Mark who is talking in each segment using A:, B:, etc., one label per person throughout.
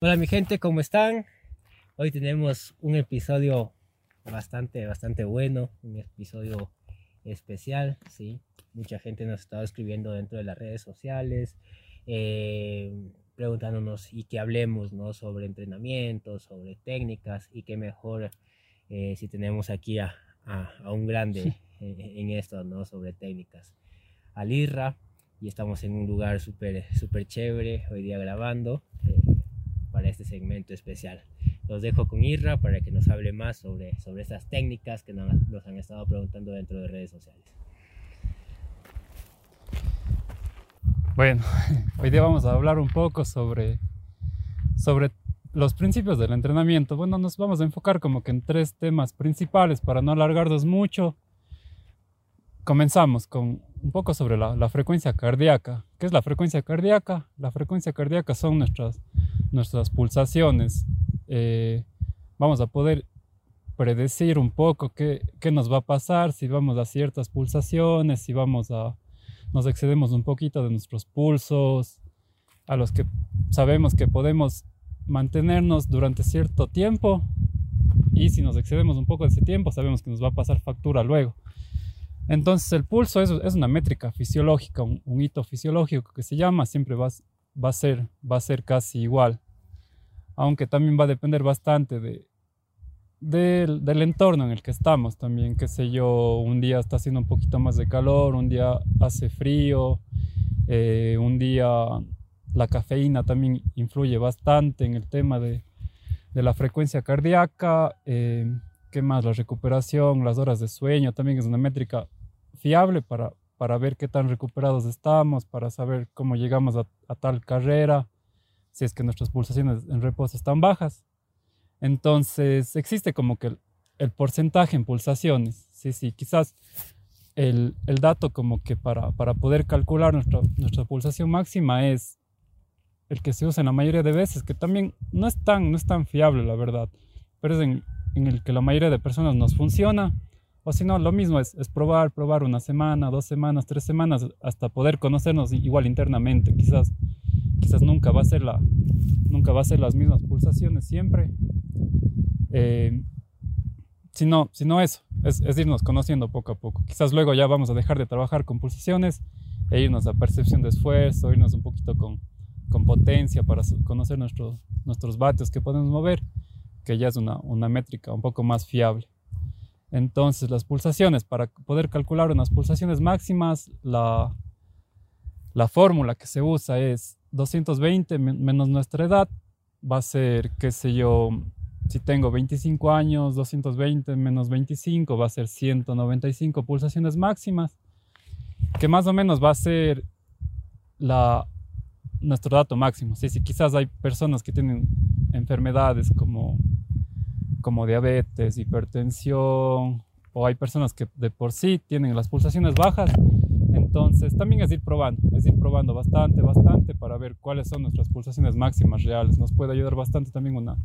A: Hola mi gente, ¿cómo están? Hoy tenemos un episodio bastante, bastante bueno, un episodio especial, ¿sí? Mucha gente nos ha estado escribiendo dentro de las redes sociales, eh, preguntándonos y que hablemos, ¿no? Sobre entrenamiento, sobre técnicas y qué mejor eh, si tenemos aquí a, un grande en, esto, ¿no? Sobre técnicas. Al IRRA, y estamos en un lugar súper super chévere hoy día grabando. Eh, para este segmento especial. Los dejo con Irra para que nos hable más sobre, sobre estas técnicas que nos, han estado preguntando dentro de redes sociales.
B: Bueno, hoy día vamos a hablar un poco sobre, sobre los principios del entrenamiento. Bueno, nos vamos a enfocar como que en tres temas principales para no alargarnos mucho. Comenzamos con un poco sobre la, la frecuencia cardíaca. ¿Qué es la frecuencia cardíaca? La frecuencia cardíaca son nuestras nuestras pulsaciones. Eh, vamos a poder predecir un poco qué, qué, nos va a pasar si vamos a ciertas pulsaciones, si vamos a, nos excedemos un poquito de nuestros pulsos, a los que sabemos que podemos mantenernos durante cierto tiempo y si nos excedemos un poco de ese tiempo sabemos que nos va a pasar factura luego. Entonces el pulso es, es una métrica fisiológica, un, un, hito fisiológico que se llama, siempre va, va a ser, va a ser casi igual. Aunque también va a depender bastante de, del, entorno en el que estamos también, qué sé yo, un día está haciendo un poquito más de calor, un día hace frío, eh, un día la cafeína también influye bastante en el tema de, la frecuencia cardíaca, eh, qué más, la recuperación, las horas de sueño, también es una métrica fiable para, para ver qué tan recuperados estamos, para saber cómo llegamos a, tal carrera, si es que nuestras pulsaciones en reposo están bajas. Entonces existe como que el, porcentaje en pulsaciones. Sí, sí, quizás el, dato como que para, para poder calcular nuestra, nuestra pulsación máxima es el que se usa en la mayoría de veces, que también no es tan, no es tan fiable, la verdad, pero es en, en el que la mayoría de personas nos funciona o si no, lo mismo es, es, probar, probar una semana, dos semanas, tres semanas, hasta poder conocernos igual internamente. Quizás, quizás nunca, va a ser la, nunca va a ser las mismas pulsaciones siempre. Eh, si no, si no eso, es, es, irnos conociendo poco a poco. Quizás luego ya vamos a dejar de trabajar con pulsaciones e irnos a percepción de esfuerzo, irnos un poquito con, con potencia para conocer nuestro, nuestros vatios que podemos mover, que ya es una, una métrica un poco más fiable. Entonces las pulsaciones, para poder calcular unas pulsaciones máximas, la, la fórmula que se usa es 220 menos nuestra edad, va a ser, qué sé yo, si tengo 25 años, 220 menos 25 va a ser 195 pulsaciones máximas, que más o menos va a ser la, nuestro dato máximo. Sí, sí, quizás hay personas que tienen enfermedades como como diabetes, hipertensión, o hay personas que de por sí tienen las pulsaciones bajas. Entonces también es ir probando, es ir probando bastante, bastante para ver cuáles son nuestras pulsaciones máximas reales. Nos puede ayudar bastante también una,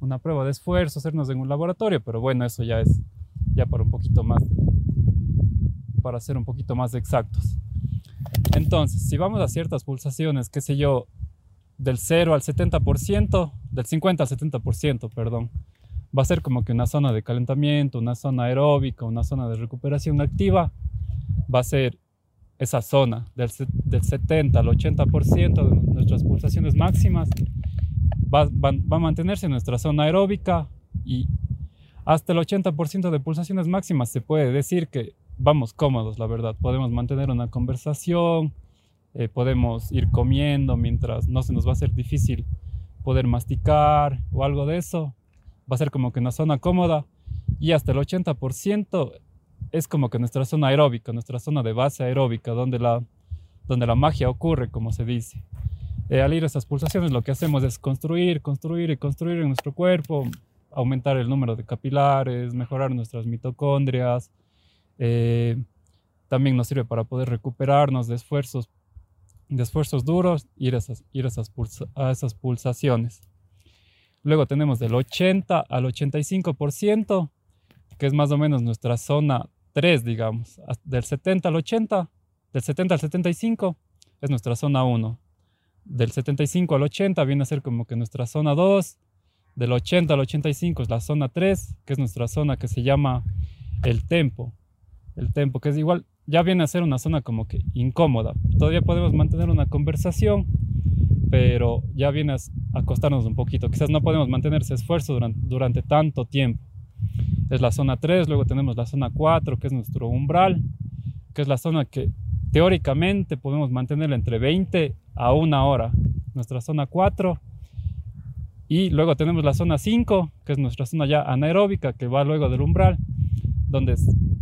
B: una prueba de esfuerzo, hacernos en un laboratorio, pero bueno, eso ya es ya para un poquito más, para ser un poquito más exactos. Entonces, si vamos a ciertas pulsaciones, qué sé yo, del 0 al 70%, del 50 al 70%, perdón, va a ser como que una zona de calentamiento, una zona aeróbica, una zona de recuperación activa, va a ser esa zona del, del 70 al 80% de nuestras pulsaciones máximas, va, va, a mantenerse en nuestra zona aeróbica y hasta el 80% de pulsaciones máximas se puede decir que vamos cómodos, la verdad. Podemos mantener una conversación, eh, podemos ir comiendo mientras no se nos va a hacer difícil poder masticar o algo de eso va a ser como que una zona cómoda y hasta el 80% es como que nuestra zona aeróbica, nuestra zona de base aeróbica, donde la, donde la magia ocurre, como se dice. Eh, al ir a esas pulsaciones lo que hacemos es construir, construir y construir en nuestro cuerpo, aumentar el número de capilares, mejorar nuestras mitocondrias. Eh, también nos sirve para poder recuperarnos de esfuerzos, de esfuerzos duros, ir a esas, ir a esas, a esas pulsaciones. Luego tenemos del 80 al 85%, que es más o menos nuestra zona 3, digamos. Del 70 al 80, del 70 al 75 es nuestra zona 1. Del 75 al 80 viene a ser como que nuestra zona 2. Del 80 al 85 es la zona 3, que es nuestra zona que se llama el tempo. El tempo, que es igual, ya viene a ser una zona como que incómoda. Todavía podemos mantener una conversación, pero ya viene a costarnos un poquito. Quizás no podemos mantener ese esfuerzo durante, durante tanto tiempo. Es la zona 3, luego tenemos la zona 4, que es nuestro umbral, que es la zona que teóricamente podemos mantener entre 20 a una hora. Nuestra zona 4. Y luego tenemos la zona 5, que es nuestra zona ya anaeróbica, que va luego del umbral, donde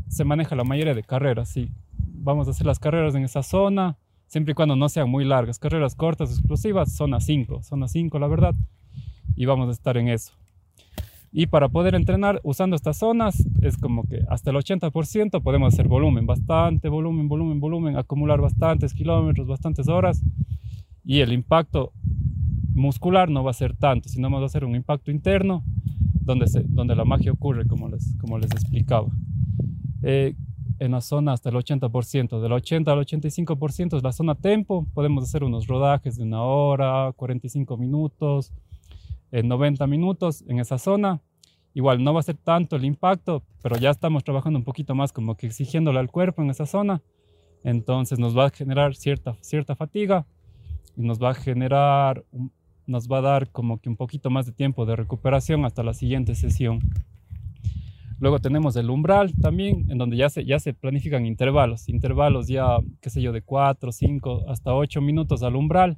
B: se maneja la mayoría de carreras. y vamos a hacer las carreras en esa zona, siempre y cuando no sean muy largas. Carreras cortas, explosivas, zona 5, zona 5 la verdad. Y vamos a estar en eso. Y para poder entrenar usando estas zonas es como que hasta el 80% podemos hacer volumen, bastante volumen, volumen, volumen, acumular bastantes kilómetros, bastantes horas y el impacto muscular no va a ser tanto, sino más va a ser un impacto interno donde, se, donde la magia ocurre, como les, como les explicaba. Eh, en la zona hasta el 80%, del 80 al 85% es la zona tempo, podemos hacer unos rodajes de una hora, 45 minutos, en 90 minutos en esa zona. Igual no va a ser tanto el impacto, pero ya estamos trabajando un poquito más como que exigiéndole al cuerpo en esa zona. Entonces nos va a generar cierta, cierta fatiga y nos va a generar, nos va a dar como que un poquito más de tiempo de recuperación hasta la siguiente sesión. Luego tenemos el umbral también, en donde ya se, ya se planifican intervalos, intervalos ya, qué sé yo, de 4, 5 hasta 8 minutos al umbral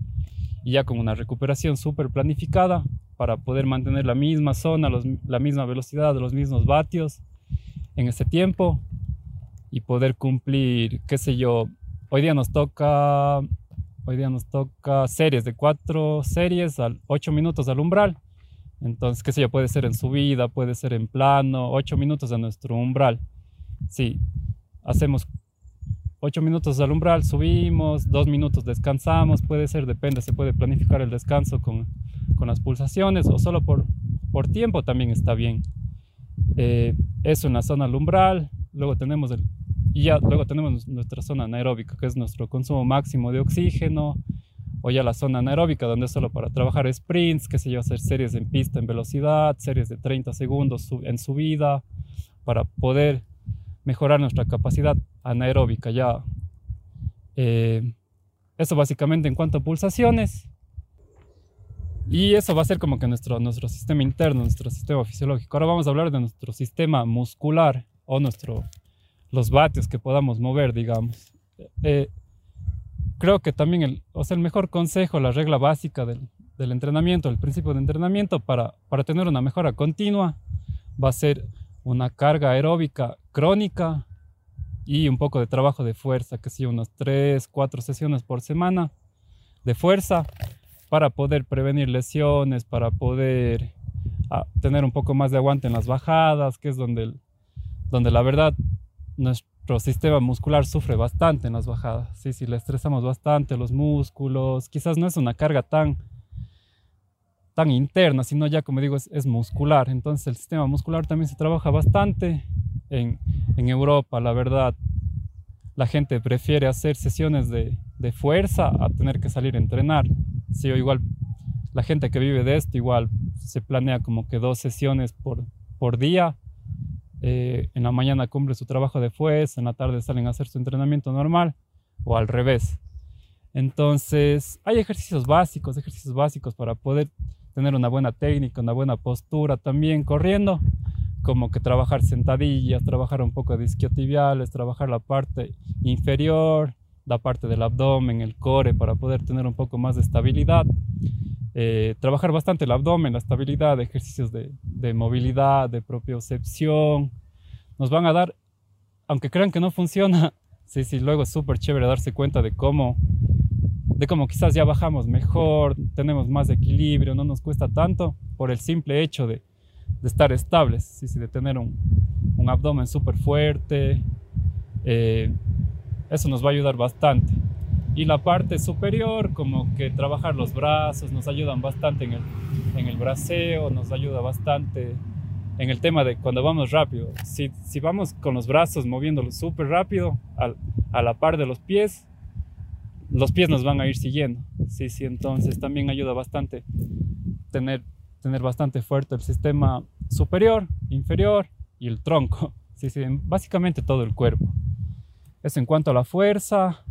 B: y ya con una recuperación súper planificada para poder mantener la misma zona, la misma velocidad, los mismos vatios en ese tiempo y poder cumplir, qué sé yo, hoy día nos toca, hoy día nos toca series de cuatro series al ocho minutos al umbral. Entonces, qué sé yo, puede ser en subida, puede ser en plano, ocho minutos a nuestro umbral. Sí, hacemos 8 minutos al umbral, subimos, 2 minutos descansamos, puede ser, depende, se puede planificar el descanso con, con las pulsaciones o solo por, por tiempo también está bien. Eh, eso en la zona al umbral, luego tenemos, el, y ya, luego tenemos nuestra zona anaeróbica, que es nuestro consumo máximo de oxígeno, o ya la zona anaeróbica, donde es solo para trabajar sprints, que se yo, hacer series en pista en velocidad, series de 30 segundos en subida, para poder mejorar nuestra capacidad anaeróbica ya. Eh, eso básicamente en cuanto a pulsaciones. Y eso va a ser como que nuestro, nuestro sistema interno, nuestro sistema fisiológico. Ahora vamos a hablar de nuestro sistema muscular o nuestro, los vatios que podamos mover, digamos. Eh, creo que también el, o sea, el mejor consejo, la regla básica del, del entrenamiento, el principio de entrenamiento para, para tener una mejora continua va a ser una carga aeróbica crónica y un poco de trabajo de fuerza, que sí, unas 3, 4 sesiones por semana de fuerza para poder prevenir lesiones, para poder ah, tener un poco más de aguante en las bajadas, que es donde, donde la verdad nuestro sistema muscular sufre bastante en las bajadas. Sí, si le estresamos bastante los músculos, quizás no es una carga tan tan interna, sino ya como digo es, muscular. Entonces el sistema muscular también se trabaja bastante en, en Europa, la verdad. La gente prefiere hacer sesiones de, de, fuerza a tener que salir a entrenar. Sí, o igual la gente que vive de esto igual se planea como que dos sesiones por, por día. Eh, en la mañana cumple su trabajo de fuerza, en la tarde salen a hacer su entrenamiento normal o al revés. Entonces, hay ejercicios básicos, ejercicios básicos para poder tener una buena técnica, una buena postura también corriendo, como que trabajar sentadillas, trabajar un poco de isquiotibiales, trabajar la parte inferior, la parte del abdomen, el core, para poder tener un poco más de estabilidad. Eh, trabajar bastante el abdomen, la estabilidad, ejercicios de, movilidad, de propiocepción. Nos van a dar, aunque crean que no funciona, sí, sí, luego es súper chévere darse cuenta de cómo de como quizás ya bajamos mejor, tenemos más equilibrio, no nos cuesta tanto por el simple hecho de, estar estables, ¿sí? de tener un, un abdomen súper fuerte. Eh, eso nos va a ayudar bastante. Y la parte superior, como que trabajar los brazos, nos ayudan bastante en el, en el braceo, nos ayuda bastante en el tema de cuando vamos rápido. Si, si vamos con los brazos moviéndolos súper rápido, a la par de los pies, los pies nos van a ir siguiendo. Sí, sí, entonces también ayuda bastante tener, tener bastante fuerte el sistema superior, inferior y el tronco. Sí, sí, básicamente todo el cuerpo. Eso en cuanto a la fuerza.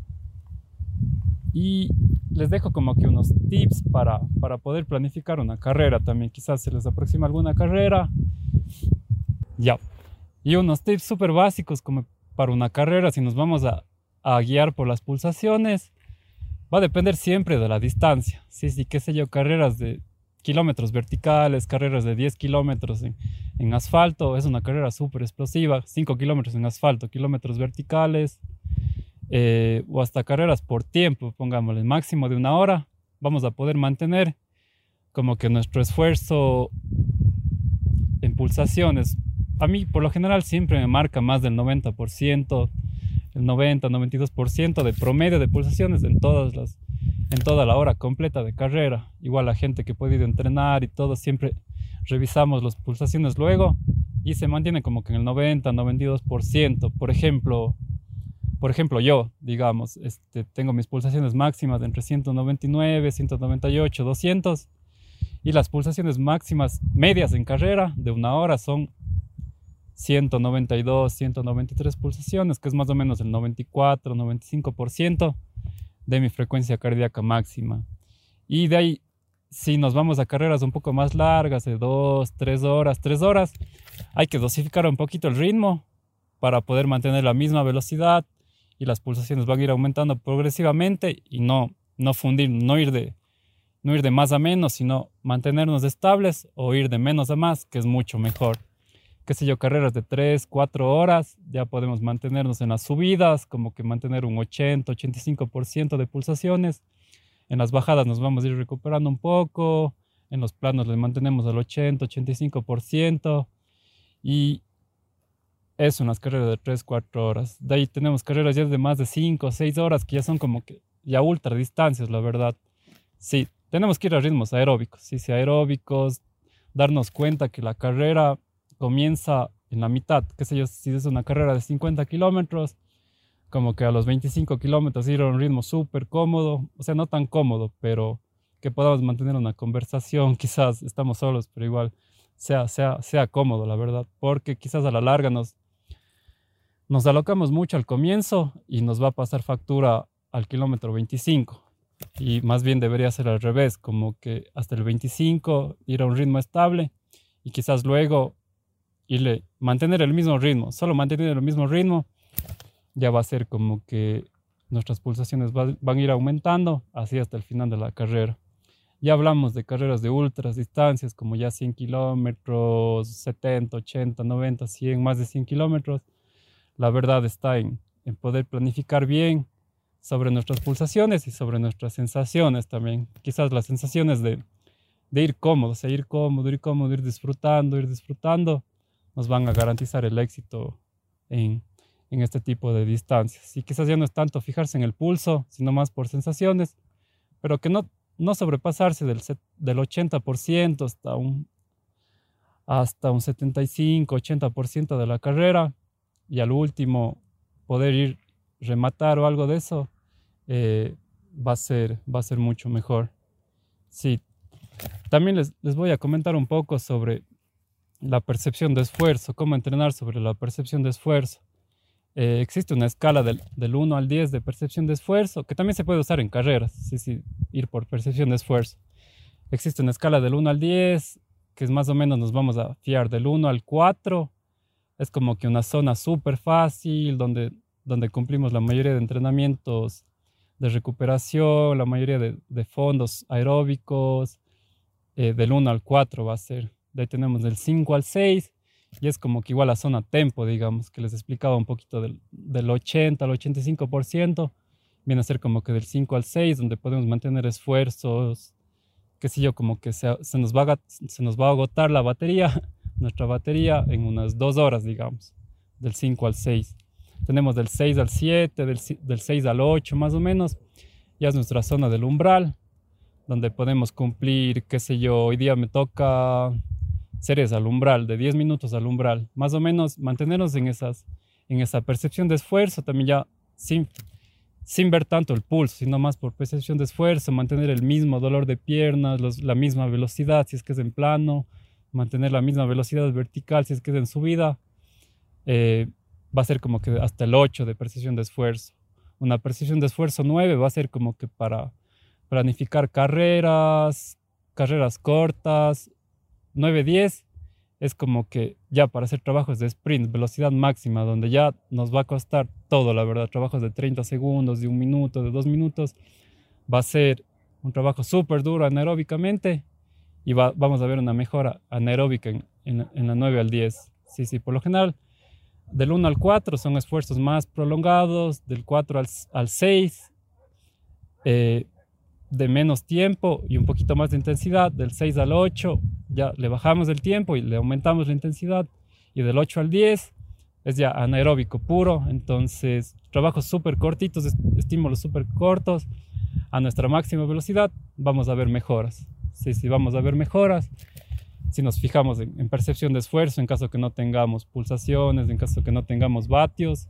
B: Y les dejo como que unos tips para, para poder planificar una carrera también. Quizás se les aproxima alguna carrera. Ya. Y unos tips súper básicos como para una carrera, si nos vamos a, a guiar por las pulsaciones, va a depender siempre de la distancia. Sí, sí, qué sé yo, carreras de kilómetros verticales, carreras de 10 kilómetros en, en, asfalto, es una carrera súper explosiva, 5 kilómetros en asfalto, kilómetros verticales, eh, o hasta carreras por tiempo, pongámosle máximo de una hora, vamos a poder mantener como que nuestro esfuerzo en pulsaciones. A mí por lo general siempre me marca más del 90%, el 90-92% de promedio de pulsaciones en toda la hora completa de carrera. Igual la gente que puede ir entrenar y todo, siempre revisamos las pulsaciones luego y se mantiene como que en el 90-92%. Por ejemplo, por ejemplo, yo, digamos, este, tengo mis pulsaciones máximas entre 199, 198, 200 y las pulsaciones máximas medias en carrera de una hora son 192, 193 pulsaciones, que es más o menos el 94, 95% de mi frecuencia cardíaca máxima. Y de ahí, si nos vamos a carreras un poco más largas, de 2, 3 horas, 3 horas, hay que dosificar un poquito el ritmo para poder mantener la misma velocidad y las pulsaciones van a ir aumentando progresivamente y no, no fundir, no ir de, no ir de más a menos, sino mantenernos estables o ir de menos a más, que es mucho mejor qué sé yo, carreras de 3, 4 horas, ya podemos mantenernos en las subidas, como que mantener un 80, 85% de pulsaciones. En las bajadas nos vamos a ir recuperando un poco, en los planos le mantenemos al 80, 85% y es unas carreras de 3, 4 horas. De ahí tenemos carreras ya de más de 5, 6 horas que ya son como que ya ultra distancias, la verdad. Sí, tenemos que ir a ritmos aeróbicos, sí, sí, aeróbicos, darnos cuenta que la carrera comienza en la mitad, qué sé yo, si es una carrera de 50 kilómetros, como que a los 25 kilómetros ir a un ritmo súper cómodo, o sea, no tan cómodo, pero que podamos mantener una conversación, quizás estamos solos, pero igual sea, sea, sea cómodo, la verdad, porque quizás a la larga nos, nos alocamos mucho al comienzo y nos va a pasar factura al kilómetro 25. Y más bien debería ser al revés, como que hasta el 25 ir a un ritmo estable y quizás luego y mantener el mismo ritmo, solo mantener el mismo ritmo, ya va a ser como que nuestras pulsaciones van a ir aumentando así hasta el final de la carrera. Ya hablamos de carreras de ultras distancias, como ya 100 kilómetros, 70, 80, 90, 100, más de 100 kilómetros. La verdad está en, en poder planificar bien sobre nuestras pulsaciones y sobre nuestras sensaciones también. Quizás las sensaciones de, de ir cómodo, o sea, ir cómodo, ir cómodo, ir disfrutando, ir disfrutando nos van a garantizar el éxito en, en este tipo de distancias. Y quizás ya no es tanto fijarse en el pulso, sino más por sensaciones, pero que no, no sobrepasarse del, del 80% hasta un, hasta un 75, 80% de la carrera y al último poder ir rematar o algo de eso, eh, va, a ser, va a ser mucho mejor. Sí, también les, les voy a comentar un poco sobre la percepción de esfuerzo, cómo entrenar sobre la percepción de esfuerzo. Eh, existe una escala del, del, 1 al 10 de percepción de esfuerzo, que también se puede usar en carreras, sí, sí, ir por percepción de esfuerzo. Existe una escala del 1 al 10, que es más o menos nos vamos a fiar del 1 al 4. Es como que una zona súper fácil, donde, donde cumplimos la mayoría de entrenamientos de recuperación, la mayoría de, fondos aeróbicos. Eh, del 1 al 4 va a ser de ahí tenemos del 5 al 6 y es como que igual la zona tempo, digamos, que les explicaba un poquito del, del 80 al 85%, viene a ser como que del 5 al 6, donde podemos mantener esfuerzos, qué sé yo, como que se, nos va a, se nos va a agotar la batería, nuestra batería, en unas dos horas, digamos, del 5 al 6. Tenemos del 6 al 7, del, del 6 al 8 más o menos, ya es nuestra zona del umbral, donde podemos cumplir, qué sé yo, hoy día me toca series al umbral, de 10 minutos al umbral, más o menos mantenernos en, esas, en esa percepción de esfuerzo, también ya sin, sin ver tanto el pulso, sino más por percepción de esfuerzo, mantener el mismo dolor de piernas, la misma velocidad si es que es en plano, mantener la misma velocidad vertical si es que es en subida, eh, va a ser como que hasta el 8 de percepción de esfuerzo. Una percepción de esfuerzo 9 va a ser como que para planificar carreras, carreras cortas, 9-10 es como que ya para hacer trabajos de sprint, velocidad máxima, donde ya nos va a costar todo, la verdad, trabajos de 30 segundos, de un minuto, de dos minutos, va a ser un trabajo súper duro anaeróbicamente y va, vamos a ver una mejora anaeróbica en, en, la 9 al 10. Sí, sí, por lo general, del 1 al 4 son esfuerzos más prolongados, del 4 al, al 6 eh, de menos tiempo y un poquito más de intensidad, del 6 al 8 ya le bajamos el tiempo y le aumentamos la intensidad y del 8 al 10 es ya anaeróbico puro, entonces trabajos súper cortitos, estímulos súper cortos a nuestra máxima velocidad, vamos a ver mejoras. Sí, sí, vamos a ver mejoras. Si nos fijamos en, en percepción de esfuerzo, en caso que no tengamos pulsaciones, en caso que no tengamos vatios,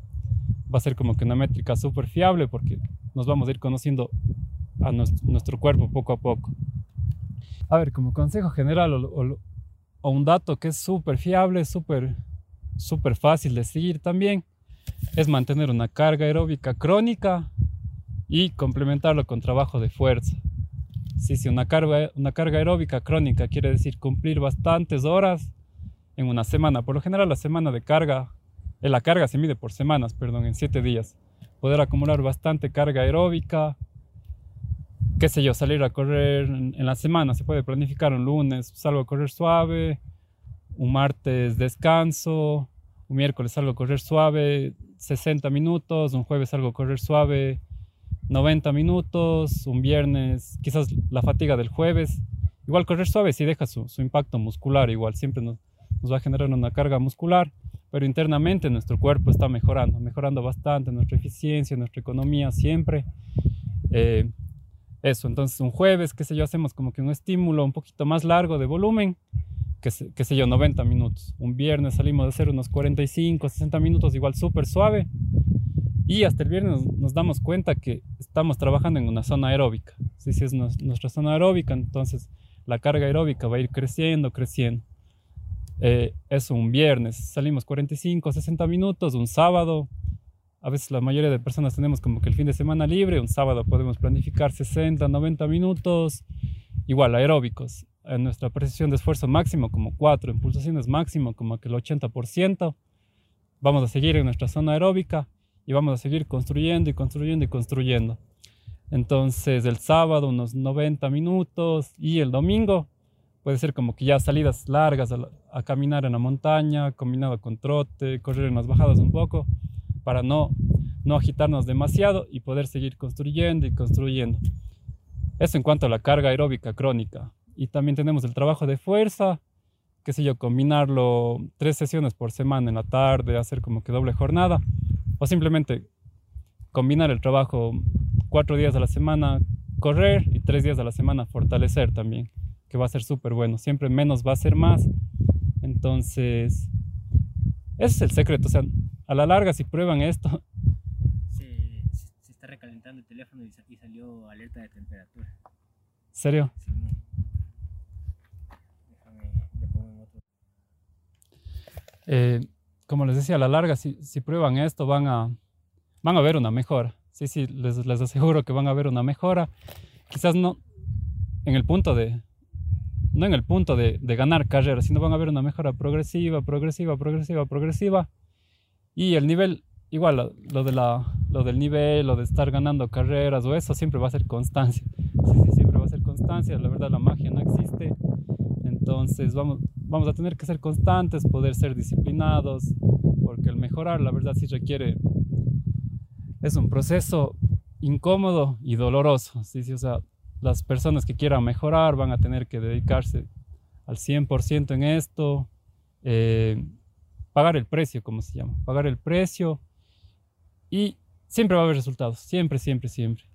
B: va a ser como que una métrica súper fiable porque nos vamos a ir conociendo a nuestro, cuerpo poco a poco. A ver, como consejo general o, un dato que es súper fiable, súper súper fácil de seguir también, es mantener una carga aeróbica crónica y complementarlo con trabajo de fuerza. Sí, sí, una carga, una carga aeróbica crónica quiere decir cumplir bastantes horas en una semana. Por lo general, la semana de carga, en eh, la carga se mide por semanas, perdón, en siete días. Poder acumular bastante carga aeróbica, qué sé yo, salir a correr en, la semana, se puede planificar un lunes, salgo a correr suave, un martes descanso, un miércoles salgo a correr suave 60 minutos, un jueves salgo a correr suave 90 minutos, un viernes quizás la fatiga del jueves. Igual correr suave sí deja su, impacto muscular, igual siempre nos, va a generar una carga muscular, pero internamente nuestro cuerpo está mejorando, mejorando bastante nuestra eficiencia, nuestra economía siempre. Eh, eso, entonces un jueves, qué sé yo, hacemos como que un estímulo un poquito más largo de volumen, que, qué sé yo, 90 minutos. Un viernes salimos de hacer unos 45, 60 minutos, igual súper suave. Y hasta el viernes nos, damos cuenta que estamos trabajando en una zona aeróbica. Sí, es nuestra zona aeróbica, entonces la carga aeróbica va a ir creciendo, creciendo. Eh, eso un viernes, salimos 45, 60 minutos, un sábado, a veces la mayoría de personas tenemos como que el fin de semana libre, un sábado podemos planificar 60, 90 minutos, igual aeróbicos, en nuestra precisión de esfuerzo máximo como 4, en pulsaciones máximo como que el 80%. Vamos a seguir en nuestra zona aeróbica y vamos a seguir construyendo y construyendo y construyendo. Entonces el sábado unos 90 minutos y el domingo puede ser como que ya salidas largas a, caminar en la montaña, combinado con trote, correr en las bajadas un poco para no, no agitarnos demasiado y poder seguir construyendo y construyendo. Eso en cuanto a la carga aeróbica crónica. Y también tenemos el trabajo de fuerza, qué sé yo, combinarlo tres sesiones por semana en la tarde, hacer como que doble jornada, o simplemente combinar el trabajo cuatro días a la semana, correr y tres días a la semana fortalecer también, que va a ser súper bueno. Siempre menos va a ser más. Entonces, ese es el secreto. O sea, a la larga, si prueban esto.
A: Se, está recalentando el teléfono y, salió alerta de temperatura.
B: ¿Serio? Sí, eh, como les decía, a la larga, si, prueban esto, van a, van a ver una mejora. Sí, sí, les, les aseguro que van a ver una mejora. Quizás no en el punto de, no en el punto de, de, ganar carreras, sino van a ver una mejora progresiva, progresiva, progresiva, progresiva. Y el nivel, igual, lo, de la, lo del nivel, lo de estar ganando carreras o eso, siempre va a ser constancia. Sí, sí, siempre va a ser constancia. La verdad, la magia no existe. Entonces, vamos, vamos a tener que ser constantes, poder ser disciplinados, porque el mejorar, la verdad, sí requiere. Es un proceso incómodo y doloroso. Sí, o sea, las personas que quieran mejorar van a tener que dedicarse al 100% en esto. Eh, pagar el precio, como se llama, pagar el precio y siempre va a haber resultados, siempre, siempre, siempre.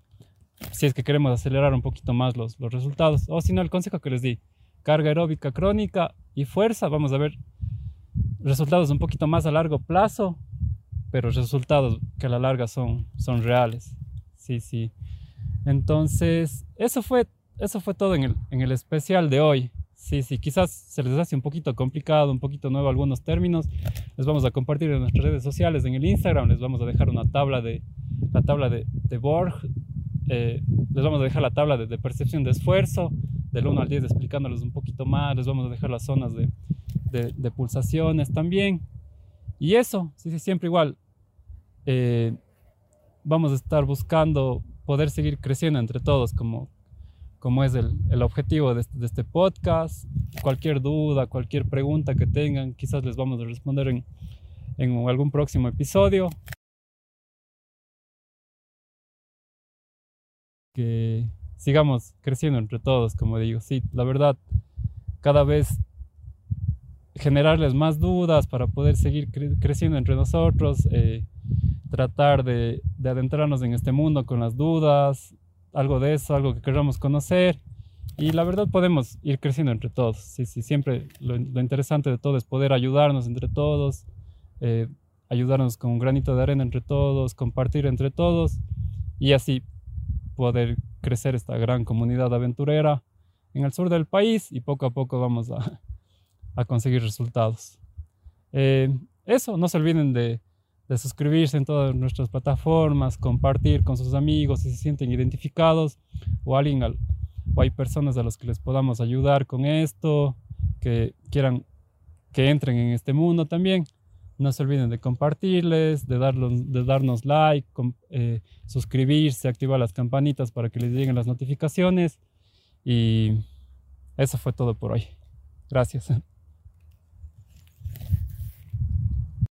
B: Si es que queremos acelerar un poquito más los, los resultados, o si no, el consejo que les di, carga aeróbica crónica y fuerza, vamos a ver resultados un poquito más a largo plazo, pero resultados que a la larga son, son reales. Sí, sí. Entonces, eso fue, eso fue todo en el, en el especial de hoy. Sí, sí, quizás se les hace un poquito complicado, un poquito nuevo algunos términos. Les vamos a compartir en nuestras redes sociales, en el Instagram, les vamos a dejar una tabla de, la tabla de, de Borg, eh, les vamos a dejar la tabla de, de, percepción de esfuerzo, del 1 al 10 explicándoles un poquito más, les vamos a dejar las zonas de, de pulsaciones también. Y eso, sí, siempre igual. Eh, vamos a estar buscando poder seguir creciendo entre todos como, como es el, el objetivo de este, de este, podcast. Cualquier duda, cualquier pregunta que tengan, quizás les vamos a responder en, en algún próximo episodio. Que sigamos creciendo entre todos, como digo. Sí, la verdad, cada vez generarles más dudas para poder seguir cre creciendo entre nosotros, eh, tratar de, de, adentrarnos en este mundo con las dudas, algo de eso, algo que queramos conocer. Y la verdad podemos ir creciendo entre todos. Sí, sí, siempre lo, lo interesante de todo es poder ayudarnos entre todos, eh, ayudarnos con un granito de arena entre todos, compartir entre todos y así poder crecer esta gran comunidad aventurera en el sur del país y poco a poco vamos a, conseguir resultados. Eh, eso, no se olviden de, de, suscribirse en todas nuestras plataformas, compartir con sus amigos si se sienten identificados o alguien al, o hay personas a las que les podamos ayudar con esto, que quieran que entren en este mundo también. No se olviden de compartirles, de, de darnos like, eh, suscribirse, activar las campanitas para que les lleguen las notificaciones. Y eso fue todo por hoy. Gracias.